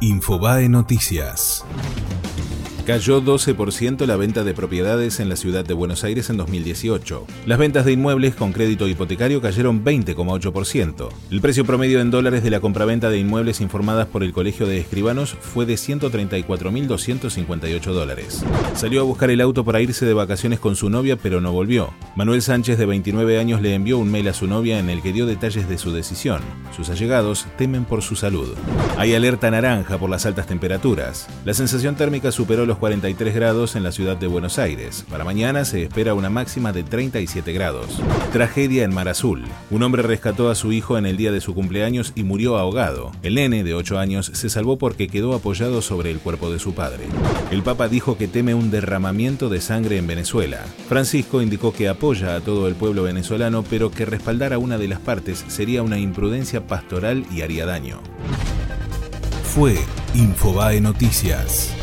Infobae Noticias. Cayó 12% la venta de propiedades en la ciudad de Buenos Aires en 2018. Las ventas de inmuebles con crédito hipotecario cayeron 20,8%. El precio promedio en dólares de la compraventa de inmuebles informadas por el Colegio de Escribanos fue de 134.258 dólares. Salió a buscar el auto para irse de vacaciones con su novia, pero no volvió. Manuel Sánchez, de 29 años, le envió un mail a su novia en el que dio detalles de su decisión. Sus allegados temen por su salud. Hay alerta naranja por las altas temperaturas. La sensación térmica superó los 43 grados en la ciudad de Buenos Aires. Para mañana se espera una máxima de 37 grados. Tragedia en Mar Azul. Un hombre rescató a su hijo en el día de su cumpleaños y murió ahogado. El nene de 8 años se salvó porque quedó apoyado sobre el cuerpo de su padre. El Papa dijo que teme un derramamiento de sangre en Venezuela. Francisco indicó que apoya a todo el pueblo venezolano, pero que respaldar a una de las partes sería una imprudencia pastoral y haría daño. Fue Infobae Noticias.